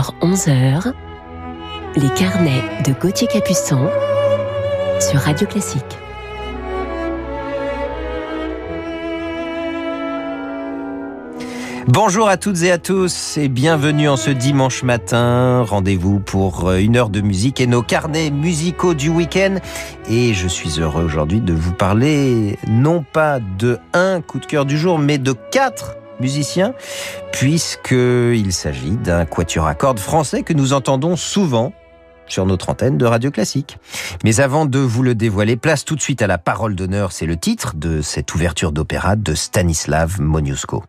10h, 11h, les carnets de Gauthier Capuçon sur Radio Classique. Bonjour à toutes et à tous et bienvenue en ce dimanche matin. Rendez-vous pour euh, une heure de musique et nos carnets musicaux du week-end. Et je suis heureux aujourd'hui de vous parler non pas de un coup de cœur du jour, mais de quatre musiciens, puisqu'il s'agit d'un quatuor à cordes français que nous entendons souvent sur notre antenne de Radio Classique. Mais avant de vous le dévoiler, place tout de suite à la parole d'honneur, c'est le titre de cette ouverture d'opéra de Stanislav Moniuszko.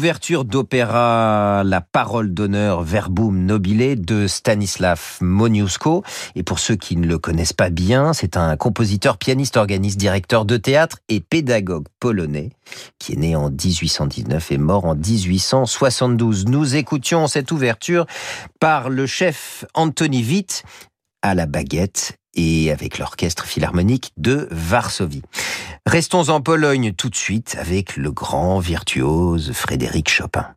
L'ouverture d'opéra La parole d'honneur Verbum nobile de Stanislav Moniuszko. Et pour ceux qui ne le connaissent pas bien, c'est un compositeur, pianiste, organiste, directeur de théâtre et pédagogue polonais qui est né en 1819 et mort en 1872. Nous écoutions cette ouverture par le chef Anthony Witt à la baguette et avec l'orchestre philharmonique de Varsovie. Restons en Pologne tout de suite avec le grand virtuose Frédéric Chopin.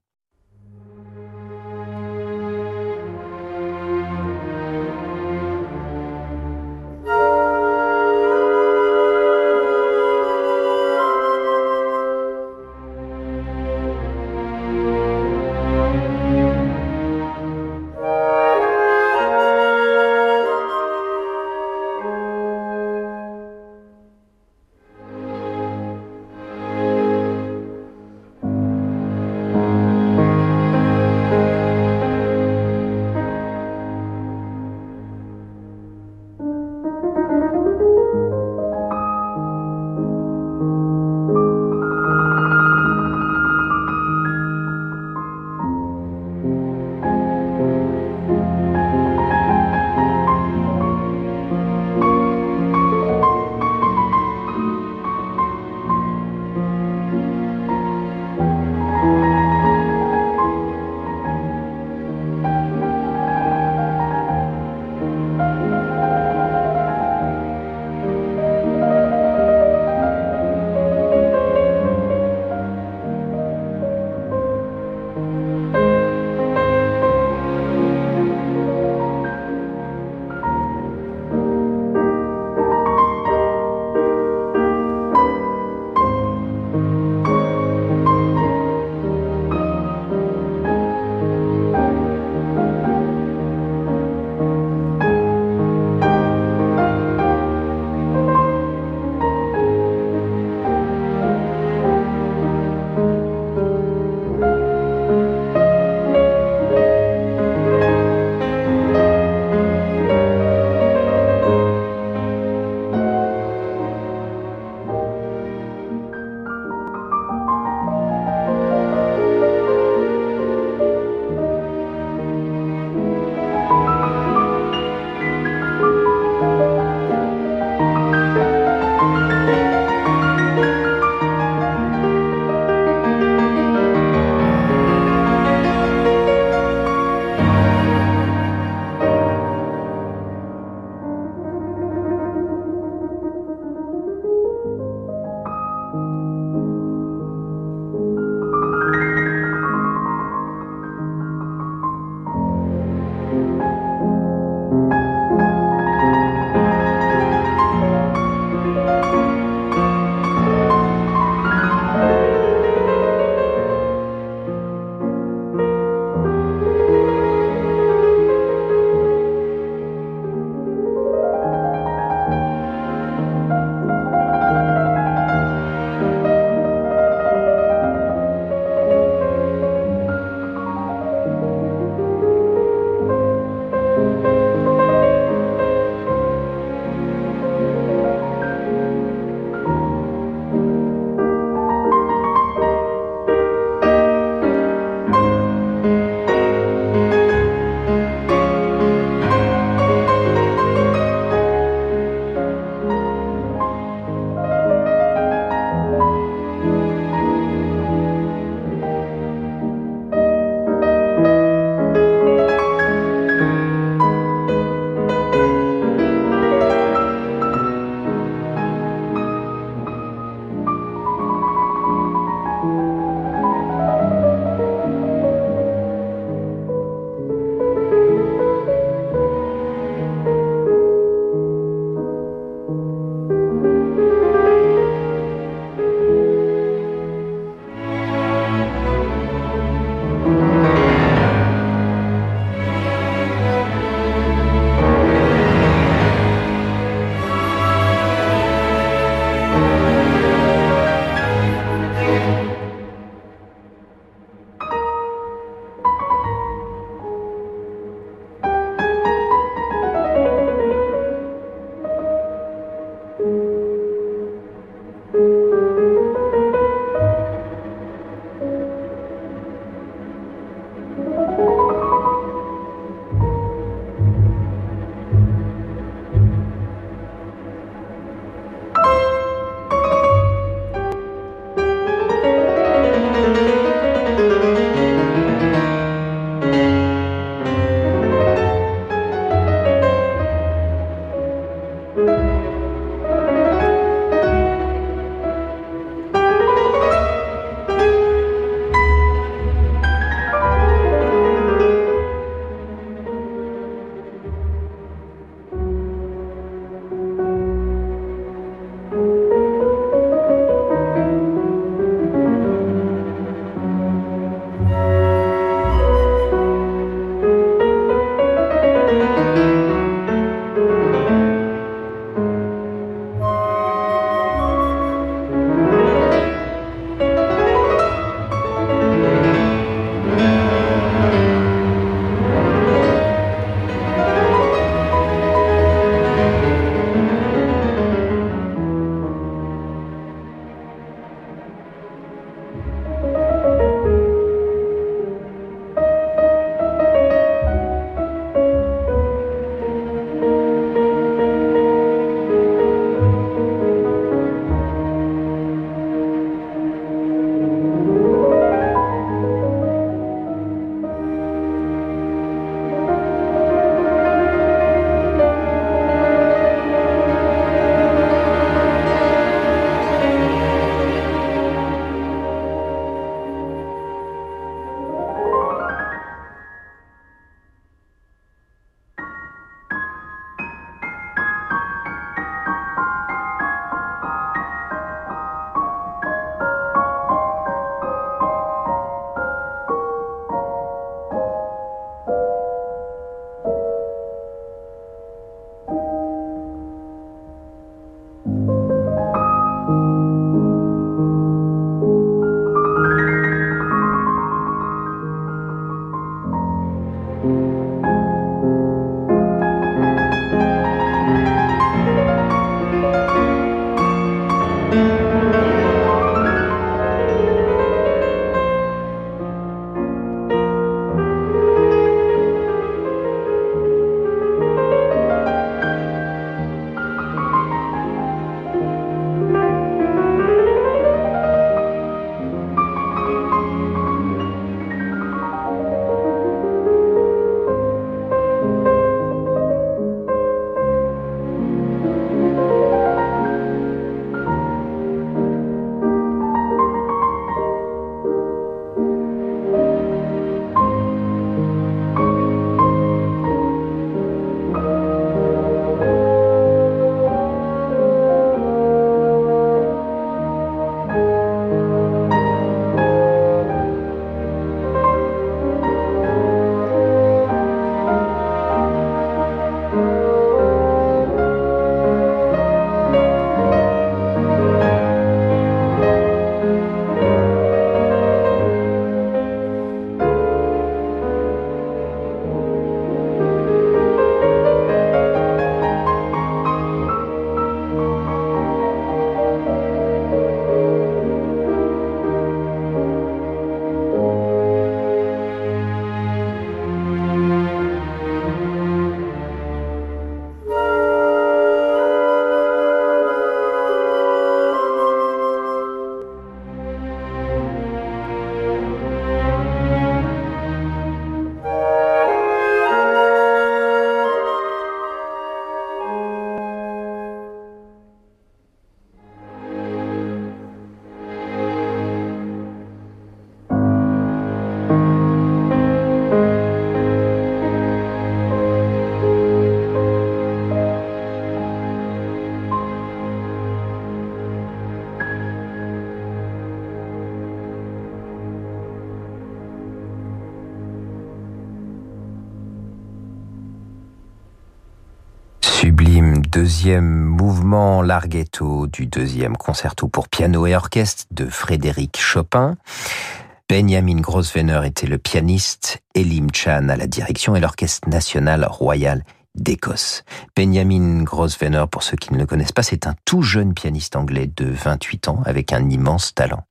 Deuxième mouvement larghetto du deuxième concerto pour piano et orchestre de Frédéric Chopin. Benjamin Grosvenor était le pianiste, Elim Chan à la direction et l'Orchestre national royal d'Écosse. Benjamin Grosvenor, pour ceux qui ne le connaissent pas, c'est un tout jeune pianiste anglais de 28 ans avec un immense talent.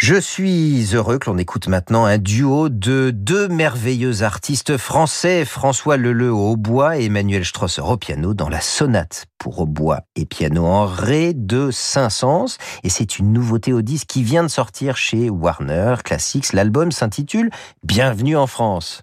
Je suis heureux que l'on écoute maintenant un duo de deux merveilleux artistes français, François Leleu au hautbois et Emmanuel Strosser au piano dans la sonate pour hautbois et piano en ré de Saint-Saëns. Et c'est une nouveauté au disque qui vient de sortir chez Warner Classics. L'album s'intitule Bienvenue en France.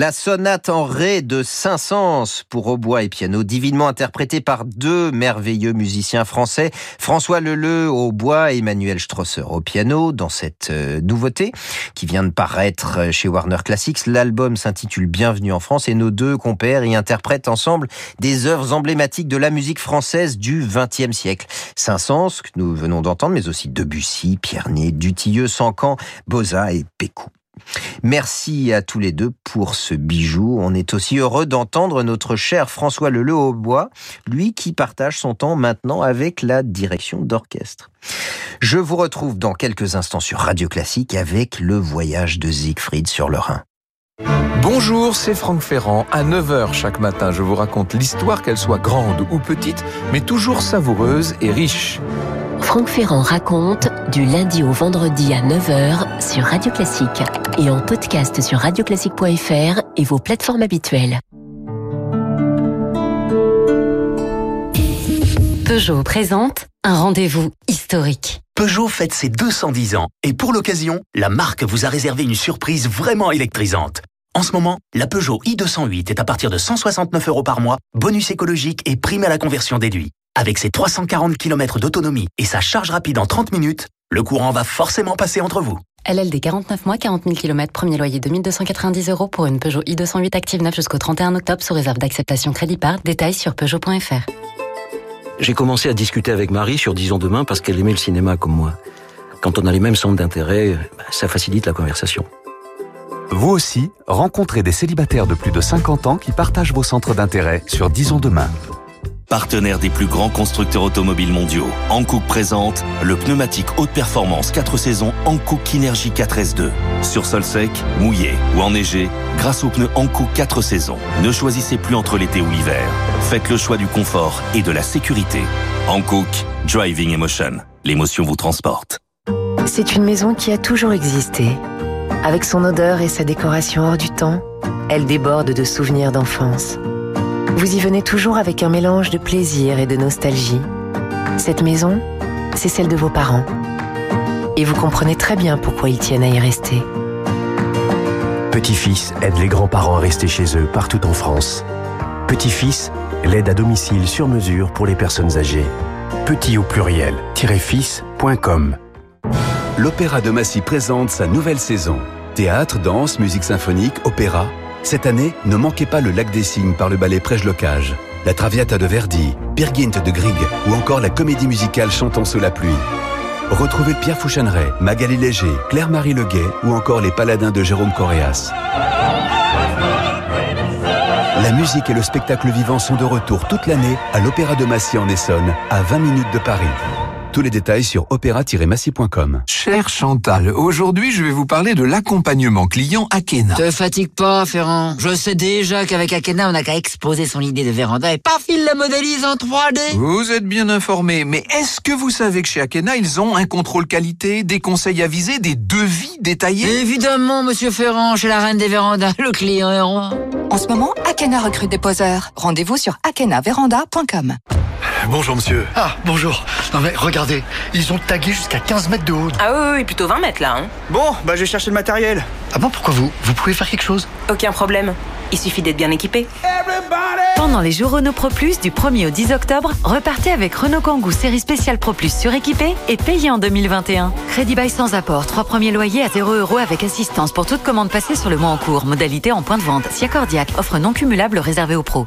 La sonate en ré de Saint-Saëns pour hautbois et piano, divinement interprétée par deux merveilleux musiciens français, François Leleu au bois et Emmanuel Strosser au piano, dans cette euh, nouveauté qui vient de paraître chez Warner Classics. L'album s'intitule Bienvenue en France et nos deux compères y interprètent ensemble des œuvres emblématiques de la musique française du XXe siècle. Saint-Saëns, que nous venons d'entendre, mais aussi Debussy, Pierné, Dutilleux, Sancan, Boza et Pécou. Merci à tous les deux pour ce bijou. On est aussi heureux d'entendre notre cher François Leleu au bois, lui qui partage son temps maintenant avec la direction d'orchestre. Je vous retrouve dans quelques instants sur Radio Classique avec le voyage de Siegfried sur le Rhin. Bonjour, c'est Franck Ferrand. À 9h chaque matin, je vous raconte l'histoire, qu'elle soit grande ou petite, mais toujours savoureuse et riche. Franck Ferrand raconte du lundi au vendredi à 9h sur Radio Classique et en podcast sur radioclassique.fr et vos plateformes habituelles. Peugeot présente un rendez-vous historique. Peugeot fête ses 210 ans et pour l'occasion, la marque vous a réservé une surprise vraiment électrisante. En ce moment, la Peugeot i208 est à partir de 169 euros par mois, bonus écologique et prime à la conversion déduit. Avec ses 340 km d'autonomie et sa charge rapide en 30 minutes, le courant va forcément passer entre vous. LLD 49 mois, 40 000 km, premier loyer 2290 euros pour une Peugeot i208 Active 9 jusqu'au 31 octobre sous réserve d'acceptation crédit par. Détails sur Peugeot.fr. J'ai commencé à discuter avec Marie sur Disons demain parce qu'elle aimait le cinéma comme moi. Quand on a les mêmes centres d'intérêt, bah, ça facilite la conversation. Vous aussi, rencontrez des célibataires de plus de 50 ans qui partagent vos centres d'intérêt sur Disons demain. Partenaire des plus grands constructeurs automobiles mondiaux, Hankook présente le pneumatique haute performance 4 saisons Hankook Kinergy 4S2. Sur sol sec, mouillé ou enneigé, grâce aux pneus Hankook 4 saisons, ne choisissez plus entre l'été ou l'hiver. Faites le choix du confort et de la sécurité. Hankook Driving Emotion. L'émotion vous transporte. C'est une maison qui a toujours existé. Avec son odeur et sa décoration hors du temps, elle déborde de souvenirs d'enfance. Vous y venez toujours avec un mélange de plaisir et de nostalgie. Cette maison, c'est celle de vos parents. Et vous comprenez très bien pourquoi ils tiennent à y rester. Petit-fils aide les grands-parents à rester chez eux partout en France. Petit-fils, l'aide à domicile sur mesure pour les personnes âgées. Petit au pluriel, fils.com. L'Opéra de Massy présente sa nouvelle saison. Théâtre, danse, musique symphonique, opéra cette année, ne manquez pas le Lac des Cygnes par le ballet Prège-Locage, la Traviata de Verdi, Birgint de Grieg ou encore la comédie musicale Chantons sous la pluie. Retrouvez Pierre Fouchaneret, Magali Léger, Claire-Marie Leguet ou encore les Paladins de Jérôme Coréas. La musique et le spectacle vivant sont de retour toute l'année à l'Opéra de Massy en Essonne, à 20 minutes de Paris. Tous les détails sur opéra-massy.com. Cher Chantal, aujourd'hui je vais vous parler de l'accompagnement client Akena. Te fatigue pas, Ferrand. Je sais déjà qu'avec Akena, on n'a qu'à exposer son idée de véranda et paf, il la modélise en 3D. Vous êtes bien informé, mais est-ce que vous savez que chez Akena, ils ont un contrôle qualité, des conseils avisés, des devis détaillés? Évidemment, monsieur Ferrand, chez la reine des vérandas, le client est roi. En ce moment, Akena recrute des poseurs. Rendez-vous sur akenaveranda.com. Bonjour monsieur. Ah, bonjour. Non mais regardez, ils ont tagué jusqu'à 15 mètres de haut. Ah oui, oui, plutôt 20 mètres là. Hein. Bon, bah je vais chercher le matériel. Ah bon, pourquoi vous Vous pouvez faire quelque chose? Aucun problème. Il suffit d'être bien équipé. Pendant les jours Renault Pro Plus du 1er au 10 octobre, repartez avec Renault Kangoo série spéciale Pro Plus suréquipé et payé en 2021. Crédit bail sans apport, trois premiers loyers à 0 euros avec assistance pour toute commande passée sur le mois en cours. Modalité en point de vente. Siacordiac, offre non cumulable réservée aux pros.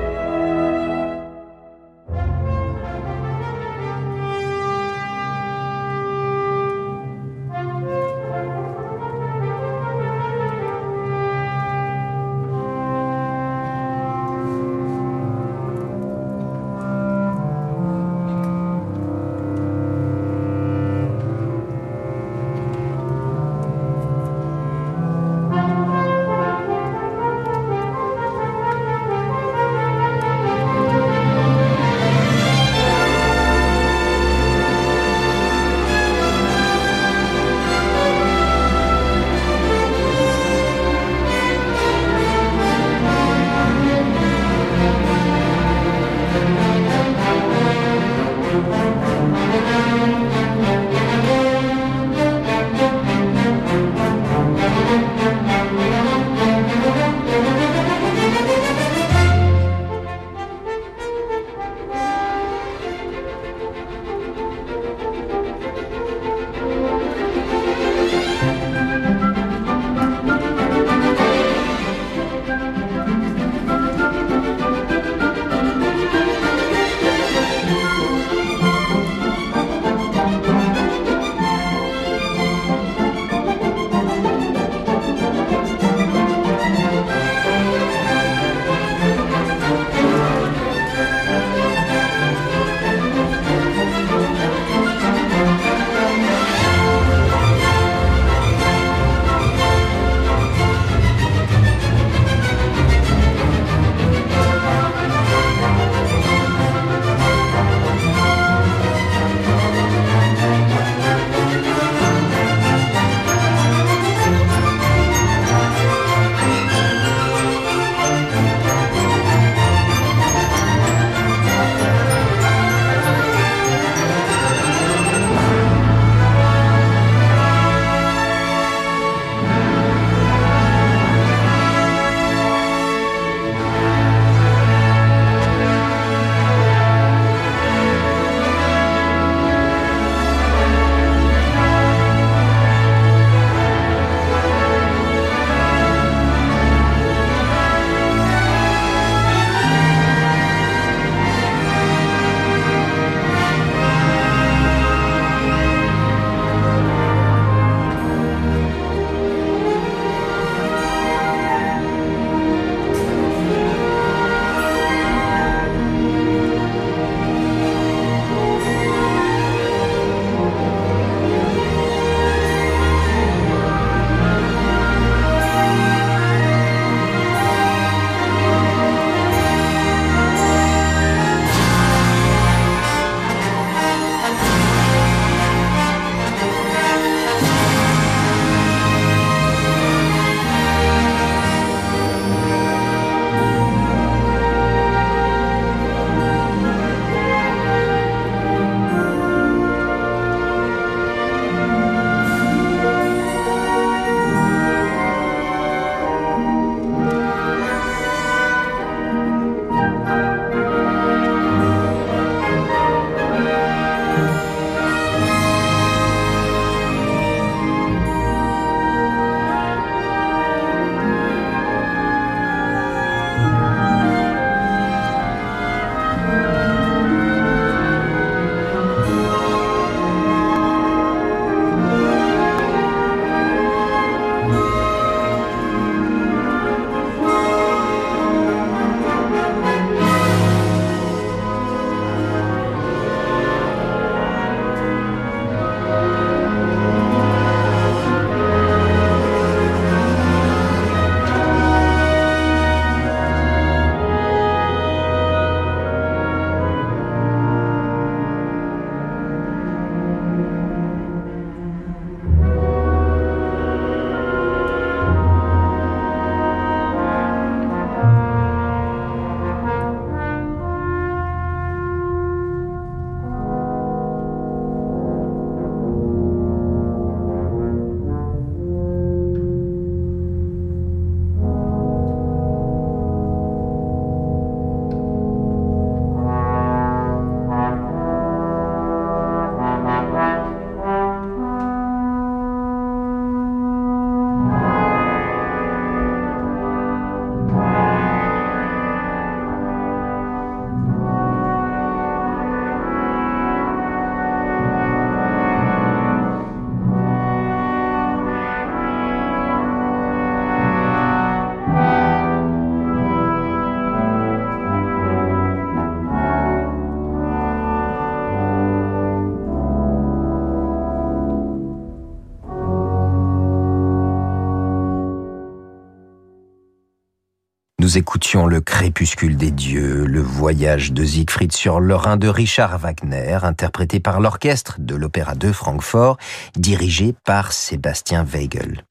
Nous écoutions Le crépuscule des dieux, le voyage de Siegfried sur le Rhin de Richard Wagner, interprété par l'orchestre de l'Opéra de Francfort, dirigé par Sébastien Weigel.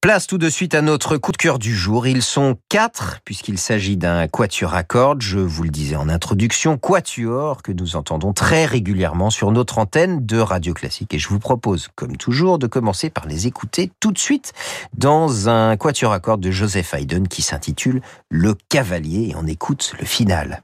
Place tout de suite à notre coup de cœur du jour. Ils sont quatre, puisqu'il s'agit d'un quatuor à cordes, je vous le disais en introduction, quatuor que nous entendons très régulièrement sur notre antenne de Radio Classique. Et je vous propose, comme toujours, de commencer par les écouter tout de suite dans un quatuor à cordes de Joseph Haydn qui s'intitule Le Cavalier et on écoute le final.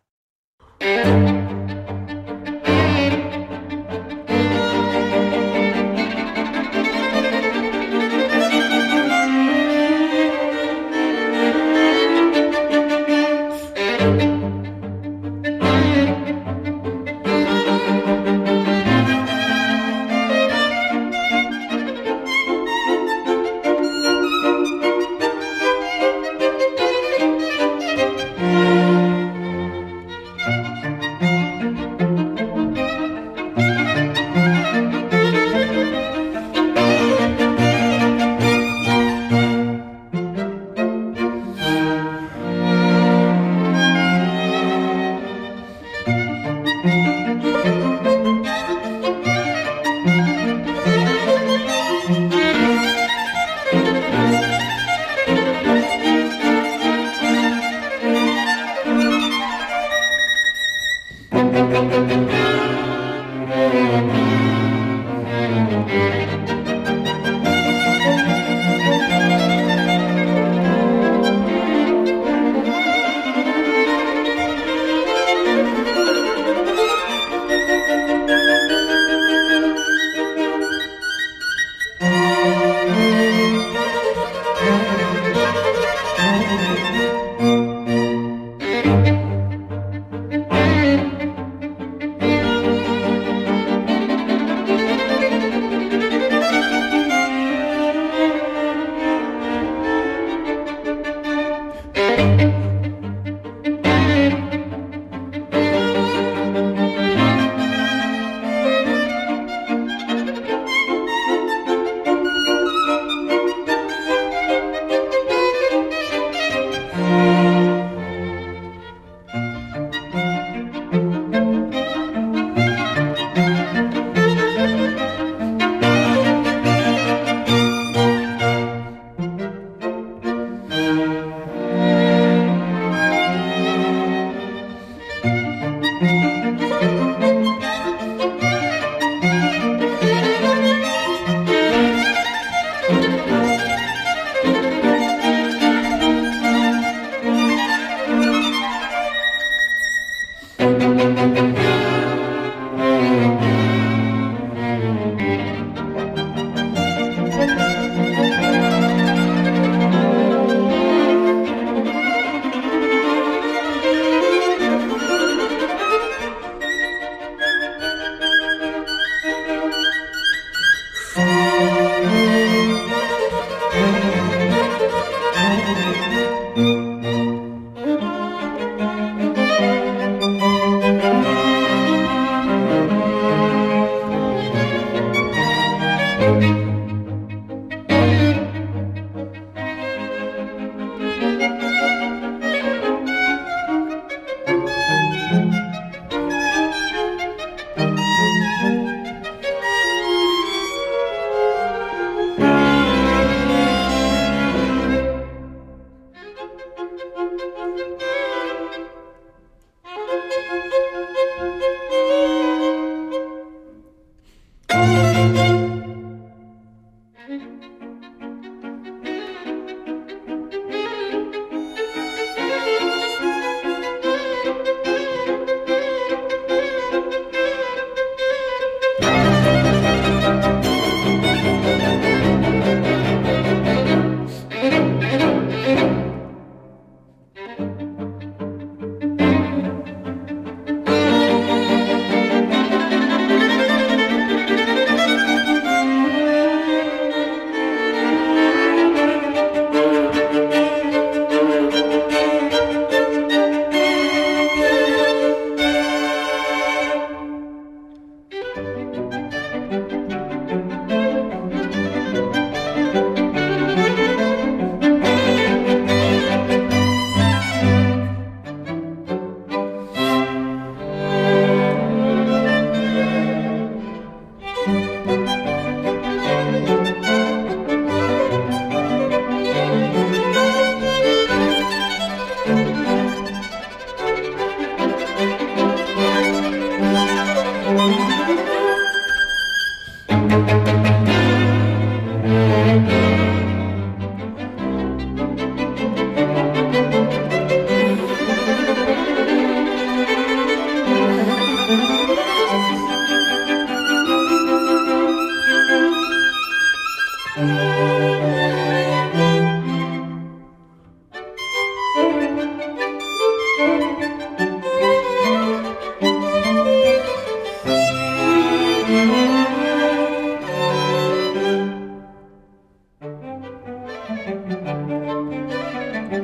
Le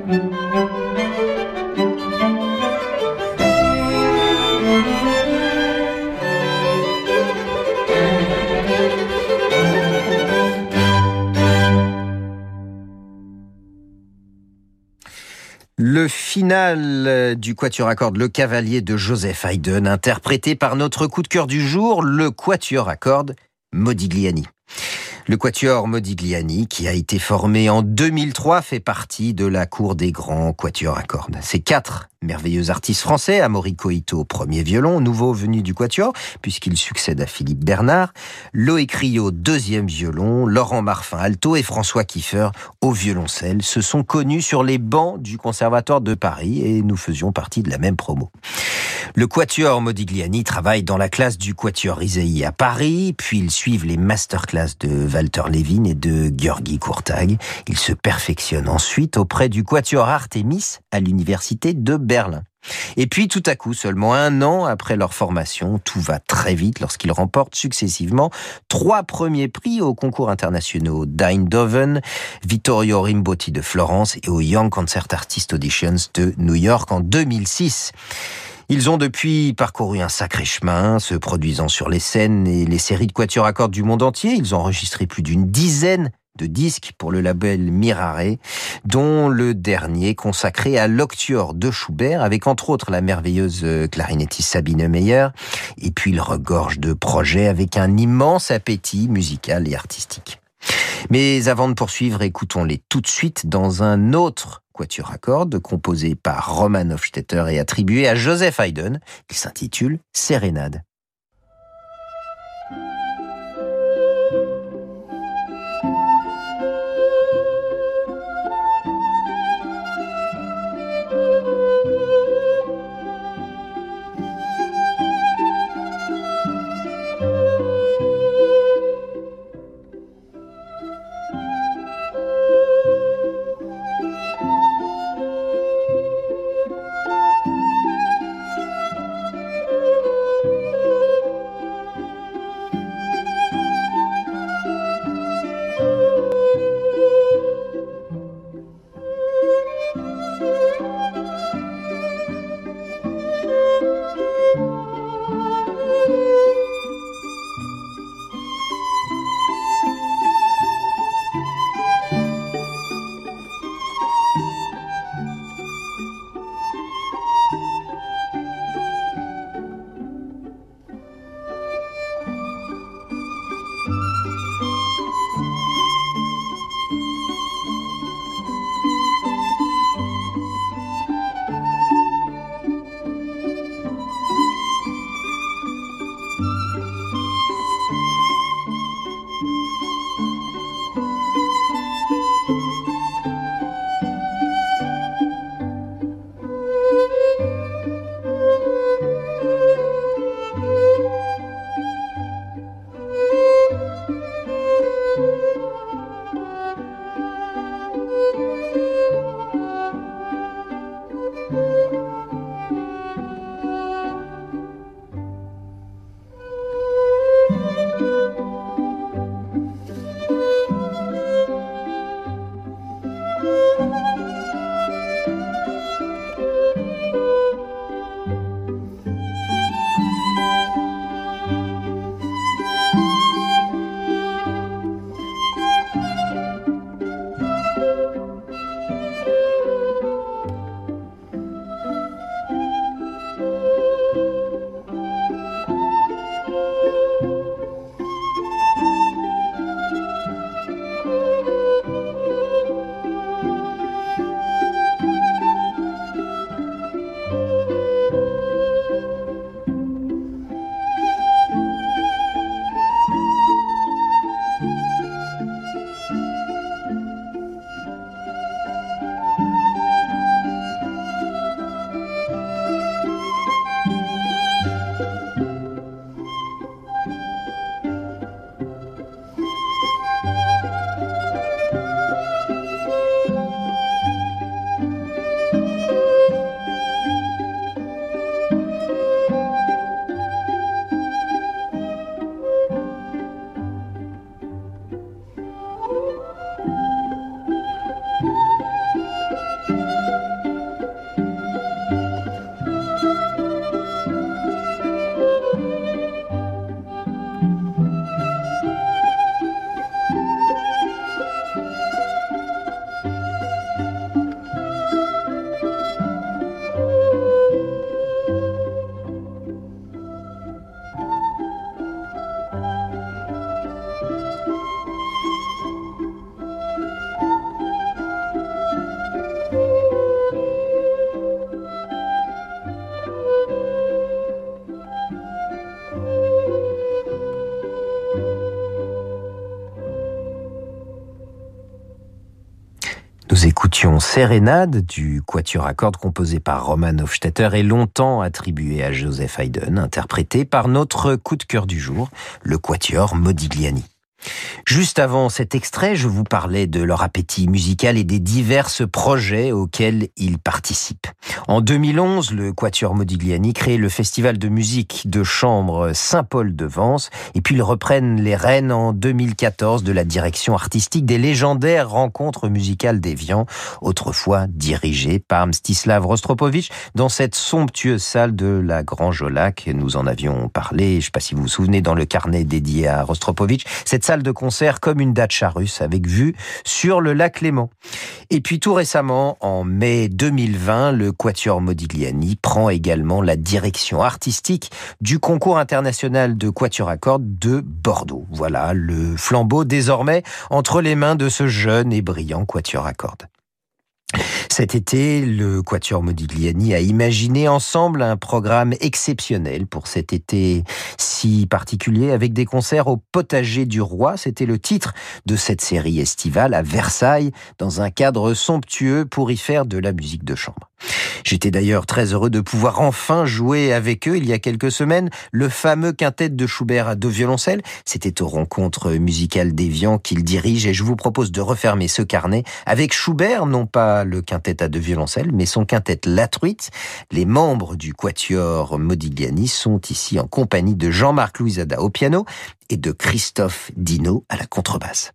final du Quatuor à cordes, Le Cavalier de Joseph Haydn, interprété par notre coup de cœur du jour, le Quatuor à cordes Modigliani. Le quatuor Modigliani, qui a été formé en 2003, fait partie de la cour des grands quatuors à cordes. Ces quatre merveilleux artistes français, Amaury Coito, premier violon, nouveau venu du quatuor, puisqu'il succède à Philippe Bernard, Loïc Rio, deuxième violon, Laurent Marfin, alto et François Kiefer au violoncelle, se sont connus sur les bancs du Conservatoire de Paris et nous faisions partie de la même promo. Le quatuor Modigliani travaille dans la classe du quatuor Isai à Paris, puis ils suivent les masterclass de Walter Levin et de Georgi Courtag. Ils se perfectionnent ensuite auprès du quatuor Artemis à l'université de Berlin. Et puis tout à coup, seulement un an après leur formation, tout va très vite lorsqu'ils remportent successivement trois premiers prix aux concours internationaux d'Eindhoven, Vittorio Rimbotti de Florence et au Young Concert Artist Auditions de New York en 2006. Ils ont depuis parcouru un sacré chemin, se produisant sur les scènes et les séries de quatuors à cordes du monde entier. Ils ont enregistré plus d'une dizaine de disques pour le label Mirare, dont le dernier consacré à l'Octuor de Schubert, avec entre autres la merveilleuse clarinettiste Sabine Meyer, et puis il regorge de projets avec un immense appétit musical et artistique. Mais avant de poursuivre, écoutons-les tout de suite dans un autre quatuor à cordes composé par Roman Hofstetter et attribué à Joseph Haydn, qui s'intitule Sérénade. Sérénade du quatuor à cordes composé par Roman Hofstetter et longtemps attribué à Joseph Haydn, interprété par notre coup de cœur du jour, le quatuor Modigliani. Juste avant cet extrait, je vous parlais de leur appétit musical et des divers projets auxquels ils participent. En 2011, le Quatuor Modigliani crée le festival de musique de chambre Saint-Paul de Vence et puis ils reprennent les rênes en 2014 de la direction artistique des légendaires rencontres musicales d'Evian, autrefois dirigées par Mstislav Rostropovitch dans cette somptueuse salle de la Grange au Lac. Nous en avions parlé, je ne sais pas si vous vous souvenez, dans le carnet dédié à Rostropovitch. Salle de concert comme une dacha russe avec vue sur le lac Léman. Et puis tout récemment, en mai 2020, le Quatuor Modigliani prend également la direction artistique du concours international de Quatuor à cordes de Bordeaux. Voilà le flambeau désormais entre les mains de ce jeune et brillant Quatuor à cordes. Cet été, le Quatuor Modigliani a imaginé ensemble un programme exceptionnel pour cet été si particulier avec des concerts au potager du roi. C'était le titre de cette série estivale à Versailles dans un cadre somptueux pour y faire de la musique de chambre. J'étais d'ailleurs très heureux de pouvoir enfin jouer avec eux il y a quelques semaines le fameux quintet de Schubert à deux violoncelles. C'était aux rencontres musicales d'Evian qu'il dirige et je vous propose de refermer ce carnet avec Schubert, non pas le quintet à deux violoncelles, mais son quintet La Truite. Les membres du quatuor Modigliani sont ici en compagnie de Jean-Marc Louisada au piano et de Christophe Dino à la contrebasse.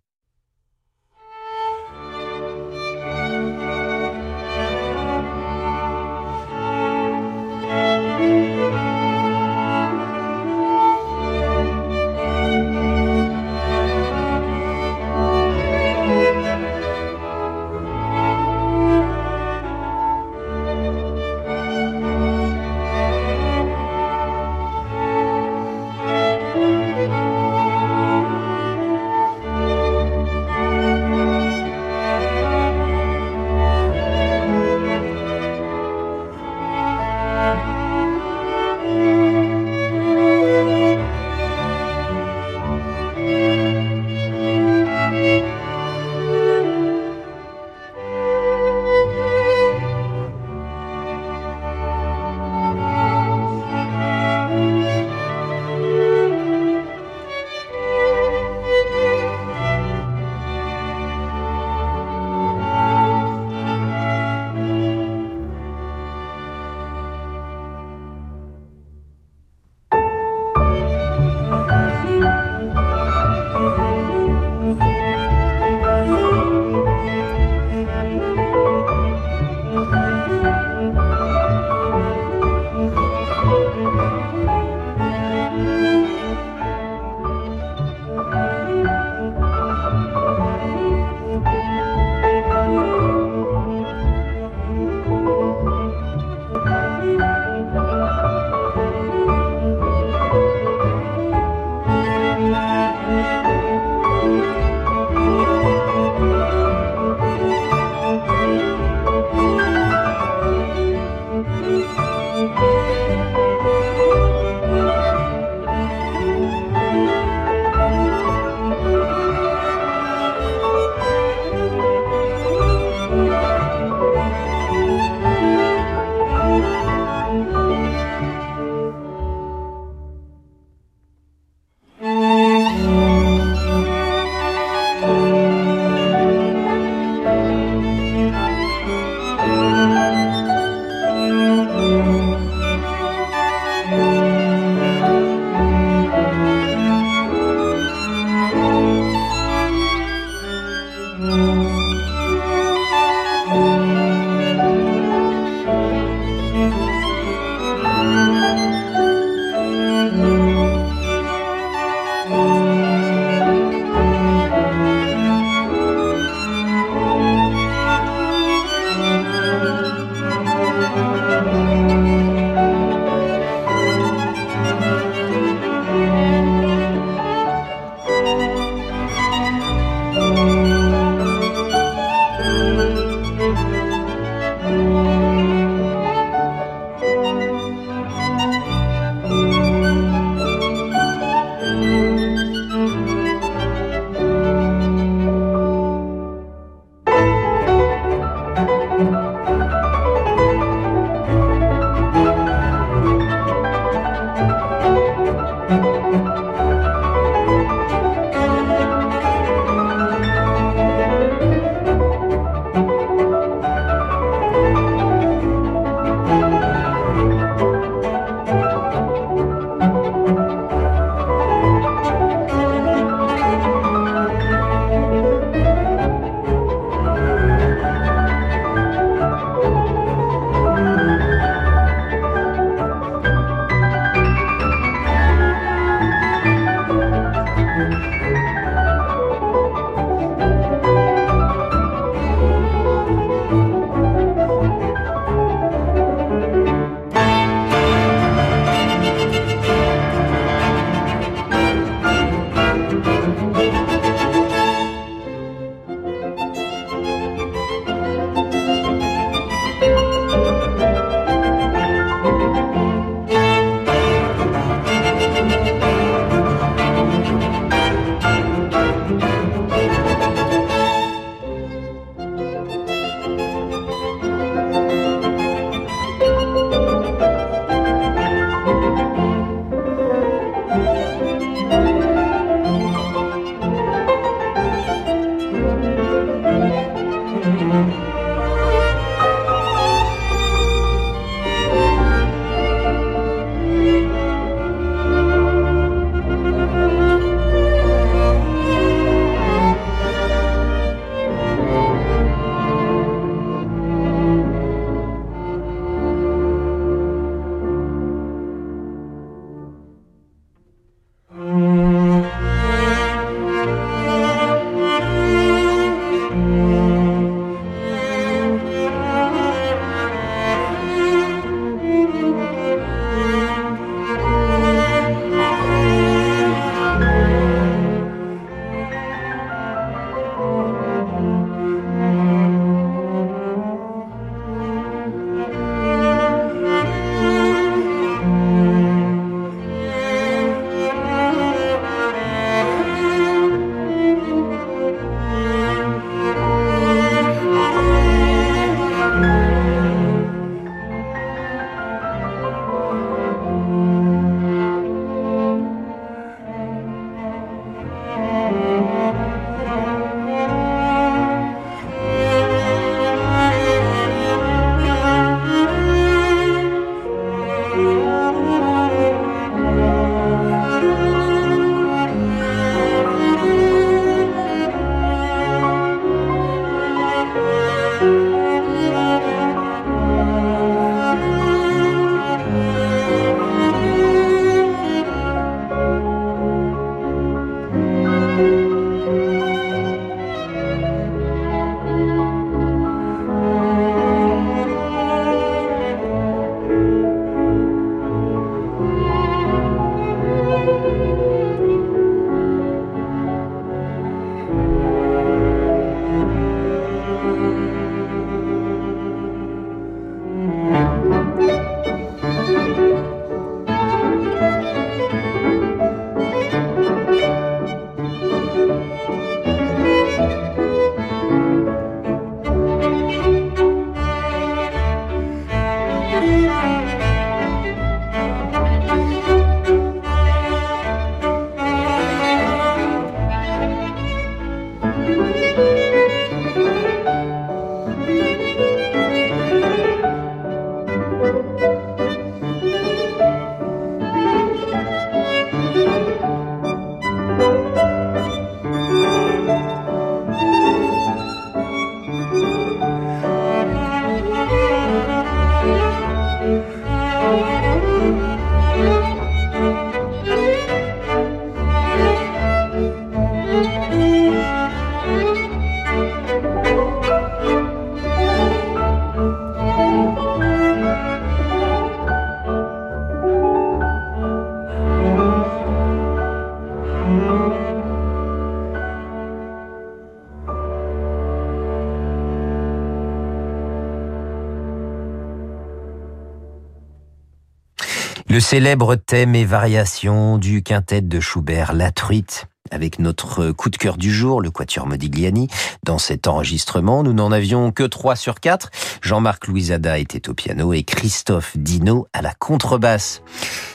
Célèbre thème et variation du quintet de Schubert, La Truite, avec notre coup de cœur du jour, le Quatuor Modigliani. Dans cet enregistrement, nous n'en avions que 3 sur 4. Jean-Marc Louisada était au piano et Christophe Dino à la contrebasse.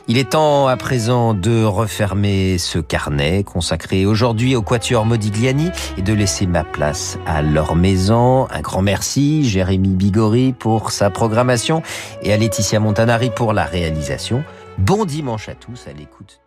Il est temps à présent de refermer ce carnet consacré aujourd'hui au Quatuor Modigliani et de laisser ma place à leur maison. Un grand merci, Jérémy Bigori pour sa programmation et à Laetitia Montanari pour la réalisation. Bon dimanche à tous à l'écoute